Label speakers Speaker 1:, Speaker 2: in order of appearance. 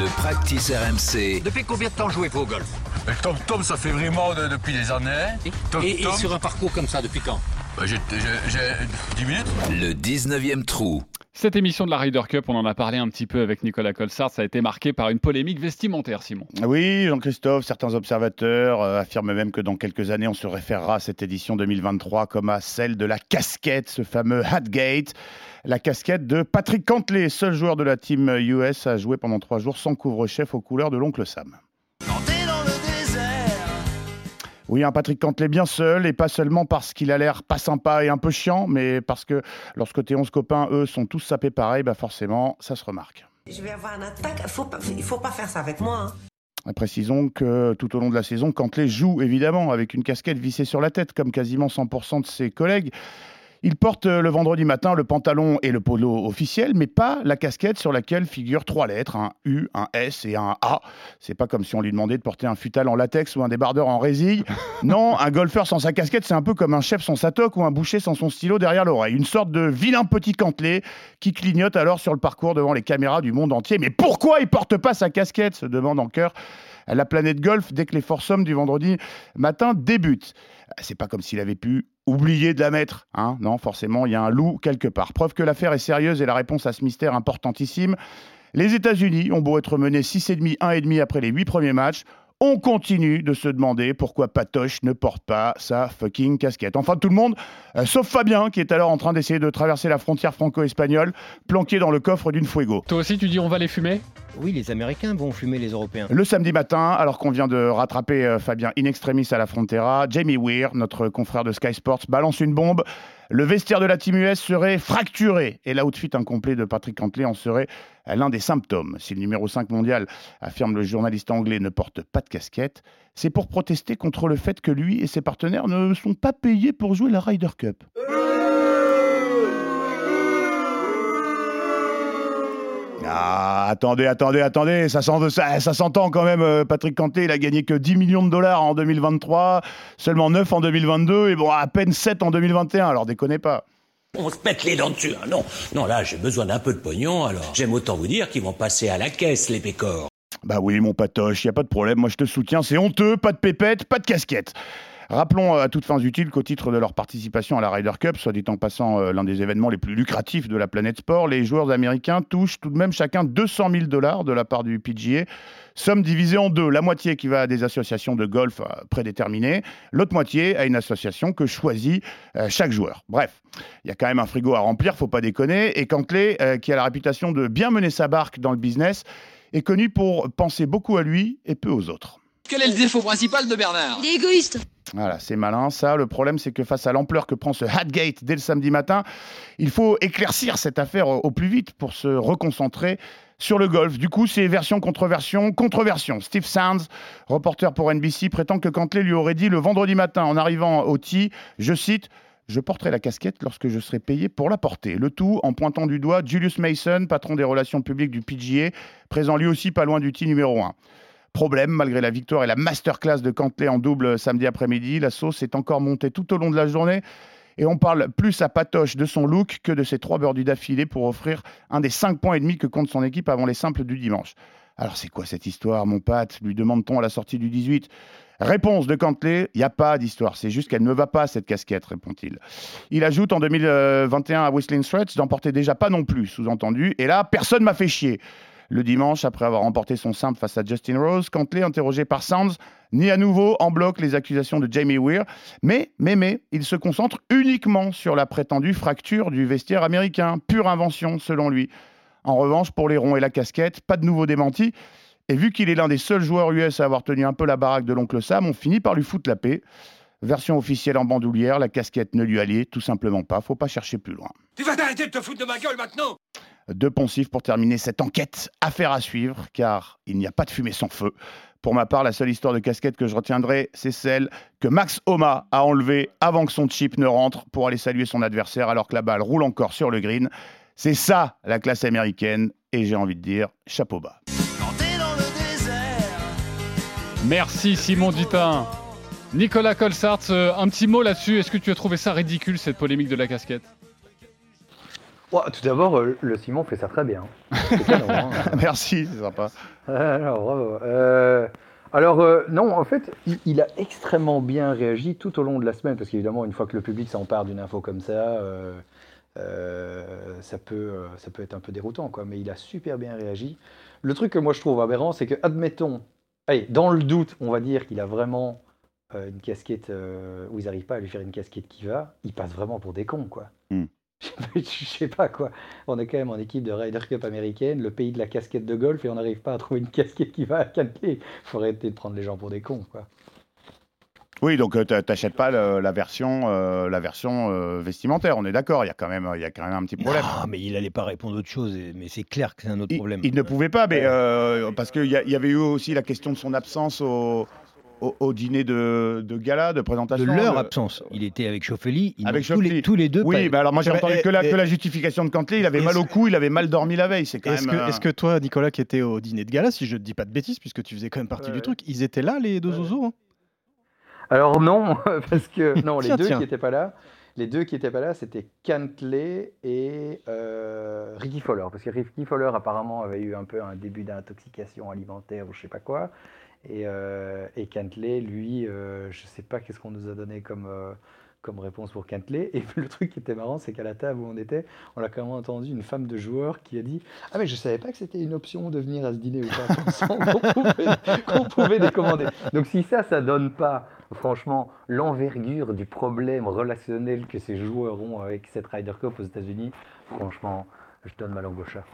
Speaker 1: Le practice RMC.
Speaker 2: Depuis combien de temps jouez-vous au golf
Speaker 3: Mais Tom Tom, ça fait vraiment de- depuis des années. Tom
Speaker 2: et, et
Speaker 3: Tom,
Speaker 2: sur un parcours comme ça, depuis quand
Speaker 3: bah, j'ai j'ai- j'ai 10 minutes.
Speaker 1: Le 19e trou.
Speaker 4: Cette émission de la Ryder Cup, on en a parlé un petit peu avec Nicolas Colsart, ça a été marqué par une polémique vestimentaire, Simon.
Speaker 5: Oui, Jean-Christophe, certains observateurs euh, affirment même que dans quelques années, on se référera à cette édition 2023 comme à celle de la casquette, ce fameux Hatgate. La casquette de Patrick Cantley, seul joueur de la team US à jouer pendant trois jours sans couvre-chef aux couleurs de l'oncle Sam. Oui, un Patrick Cantley bien seul, et pas seulement parce qu'il a l'air pas sympa et un peu chiant, mais parce que lorsque tes 11 copains, eux, sont tous sapés pareil, bah forcément, ça se remarque.
Speaker 6: Je vais avoir une attaque. Faut pas, il faut pas faire ça avec moi. hein.
Speaker 5: Précisons que tout au long de la saison, Cantley joue évidemment avec une casquette vissée sur la tête, comme quasiment 100% de ses collègues. Il porte euh, le vendredi matin le pantalon et le polo officiel, mais pas la casquette sur laquelle figurent trois lettres, un U, un S et un A. C'est pas comme si on lui demandait de porter un futal en latex ou un débardeur en résille. Non, un golfeur sans sa casquette, c'est un peu comme un chef sans sa toque ou un boucher sans son stylo derrière l'oreille. Une sorte de vilain petit Cantley qui clignote alors sur le parcours devant les caméras du monde entier. Mais pourquoi il porte pas sa casquette? se demande en cœur la planète golf dès que les foursomes du vendredi matin débutent. C'est pas comme s'il avait pu oublier de la mettre. Hein non, forcément, il y a un loup quelque part. Preuve que l'affaire est sérieuse et la réponse à ce mystère importantissime. Les États-Unis ont beau être menés 6,5, 1,5 après les 8 premiers matchs. On continue de se demander pourquoi Patoche ne porte pas sa fucking casquette. Enfin, tout le monde, euh, sauf Fabien, qui est alors en train d'essayer de traverser la frontière franco-espagnole, planqué dans le coffre d'une Fuego.
Speaker 4: Toi aussi, tu dis on va les fumer?
Speaker 7: Oui, les Américains vont fumer les Européens.
Speaker 5: Le samedi matin, alors qu'on vient de rattraper euh, Fabien in extremis à la Frontera, Jamie Weir, notre confrère de Sky Sports, balance une bombe. Le vestiaire de la Team US serait fracturé et l'outfit incomplet de Patrick Cantley en serait l'un des symptômes. Si le numéro 5 mondial, affirme le journaliste anglais, ne porte pas de casquette, c'est pour protester contre le fait que lui et ses partenaires ne sont pas payés pour jouer la Ryder Cup. Ah, attendez, attendez, attendez, ça, s'en- ça- ça s'entend quand même. euh, Patrick Canté, il a gagné que 10 millions de dollars en 2023, seulement 9 en 2022 et bon, à peine 7 en 2021, alors déconnez pas.
Speaker 8: On se pète les dents dessus. hein. Non, non, là, j'ai besoin d'un peu de pognon, alors j'aime autant vous dire qu'ils vont passer à la caisse, les pécores.
Speaker 5: Bah oui, mon patoche, y a pas de problème, moi je te soutiens, c'est honteux, pas de pépette, pas de casquette. Rappelons euh, à toutes fins utiles qu'au titre de leur participation à la Ryder Cup, soit dit en passant euh, l'un des événements les plus lucratifs de la planète sport, les joueurs américains touchent tout de même chacun 200 000 dollars de la part du PGA, somme divisée en deux, la moitié qui va à des associations de golf euh, prédéterminées, l'autre moitié à une association que choisit chaque joueur. Bref, il y a quand même un frigo à remplir, faut pas déconner, et Cantley, qui a la réputation de bien mener sa barque dans le business, est connu pour penser beaucoup à lui et peu aux autres.
Speaker 9: Quel est le défaut principal de Bernard
Speaker 10: Il est égoïste.
Speaker 5: Voilà, c'est malin ça. Le problème, c'est que face à l'ampleur que prend ce Hatgate dès le samedi matin, il faut éclaircir cette affaire au plus vite pour se reconcentrer sur le golf. Du coup, c'est version contre version contre version. Steve Sands, reporter pour NBC, prétend que Cantley lui aurait dit le vendredi matin en arrivant au tee, je cite, je porterai la casquette lorsque je serai payé pour la porter. Le tout en pointant du doigt Julius Mason, patron des relations publiques du PGA, présent lui aussi pas loin du tee numéro 1. Problème, malgré la victoire et la masterclass de Cantley en double samedi après-midi, la sauce est encore montée tout au long de la journée. Et on parle plus à Patoche de son look que de ses trois birdies d'affilée pour offrir un des cinq points et demi que compte son équipe avant les simples du dimanche. Alors c'est quoi cette histoire, mon Pat? lui demande-t-on à la sortie du 18. Réponse de Cantley, il n'y a pas d'histoire, c'est juste qu'elle ne va pas cette casquette, répond-il. Il ajoute en 2021 à Whistling Straits d'emporter déjà pas non plus, sous-entendu, et là, personne m'a fait chier. Le dimanche, après avoir remporté son simple face à Justin Rose, Cantley, interrogé par Sands, nie à nouveau en bloc les accusations de Jamie Weir, mais, mais, mais, il se concentre uniquement sur la prétendue fracture du vestiaire américain, pure invention selon lui. En revanche, pour les ronds et la casquette, pas de nouveau démenti. Et vu qu'il est l'un des seuls joueurs US à avoir tenu un peu la baraque de l'oncle Sam, on finit par lui foutre la paix. Version officielle en bandoulière, la casquette ne lui allait tout simplement pas, faut pas chercher plus loin.
Speaker 3: Tu vas t'arrêter de te foutre de ma gueule maintenant
Speaker 5: Deux poncifs pour terminer cette enquête. Affaire à suivre, car il n'y a pas de fumée sans feu. Pour ma part, la seule histoire de casquette que je retiendrai, c'est celle que Max Homa a enlevée avant que son chip ne rentre pour aller saluer son adversaire alors que la balle roule encore sur le green. C'est ça la classe américaine, et j'ai envie de dire chapeau bas.
Speaker 4: Merci Simon Dutin. Nicolas Colsart, euh, un petit mot là-dessus. Est-ce que tu as trouvé ça ridicule, cette polémique de la casquette?
Speaker 10: Tout d'abord, euh, le Simon fait ça très bien. Canon, hein.
Speaker 5: Merci, c'est sympa.
Speaker 10: Alors, bravo. Euh, alors, euh, non, en fait, il, il a extrêmement bien réagi tout au long de la semaine, parce qu'évidemment, une fois que le public s'empare d'une info comme ça, euh, ça, peut, ça peut être un peu déroutant, quoi. Mais il a super bien réagi. Le truc que moi je trouve aberrant, c'est que, admettons, allez, dans le doute, on va dire qu'il a vraiment une casquette où ils n'arrivent pas à lui faire une casquette qui va, il passe vraiment pour des cons, quoi.
Speaker 5: Hmm.
Speaker 10: Je sais pas quoi. On est quand même en équipe de Ryder Cup américaine, le pays de la casquette de golf, et on n'arrive pas à trouver une casquette qui va à Cantley. Faut arrêter de prendre les gens pour des cons, quoi.
Speaker 5: Oui, donc euh, t'a- t'achètes pas le- la version, euh, la version euh, vestimentaire. On est d'accord. Il y a quand même, il y a quand même un petit problème.
Speaker 7: Non, mais il allait pas répondre autre chose. Mais c'est clair que c'est un autre
Speaker 5: Il,
Speaker 7: problème.
Speaker 5: il ne pouvait pas, mais euh, parce qu'il il y avait eu aussi la question de son absence au, au, au dîner de, de gala, de
Speaker 7: de
Speaker 5: présentation.
Speaker 7: leur
Speaker 5: Le-
Speaker 7: absence. Il était avec Chauffeli.
Speaker 5: Avec
Speaker 7: tous, les, tous les deux.
Speaker 5: Oui,
Speaker 7: pas-
Speaker 5: bah alors moi j'ai entendu
Speaker 11: eh,
Speaker 5: que la,
Speaker 11: eh,
Speaker 5: que la justification de Cantley. Il avait mal au cou, il avait mal dormi la veille. C'est quand
Speaker 11: Est-ce
Speaker 5: même.
Speaker 11: que,
Speaker 5: euh,
Speaker 11: est-ce que toi, Nicolas, qui était au dîner de gala, si je ne dis pas de bêtises, puisque tu faisais quand même partie
Speaker 10: Ouais,
Speaker 11: du truc, ils étaient là, les deux
Speaker 10: Ouais.
Speaker 11: zozos hein
Speaker 10: Alors non, parce que non, les deux
Speaker 11: tiens.
Speaker 10: qui étaient pas là, les deux qui étaient pas là, c'était Cantley et euh, Ricky Fowler, parce que Ricky Fowler apparemment avait eu un peu un début d'intoxication alimentaire ou je sais pas quoi, et, euh, Cantley, lui, euh, je sais pas qu'est-ce qu'on nous a donné comme euh, comme réponse pour Cantley. Et le truc qui était marrant, c'est qu'à la table où on était, on a quand même entendu une femme de joueur qui a dit Ah, mais je savais pas que c'était une option de venir à ce dîner ou pas, qu'on pouvait, qu'on pouvait décommander. Donc, si ça, ça donne pas, franchement, l'envergure du problème relationnel que ces joueurs ont avec cette Ryder Cup aux États-Unis, franchement, je donne ma langue au chat.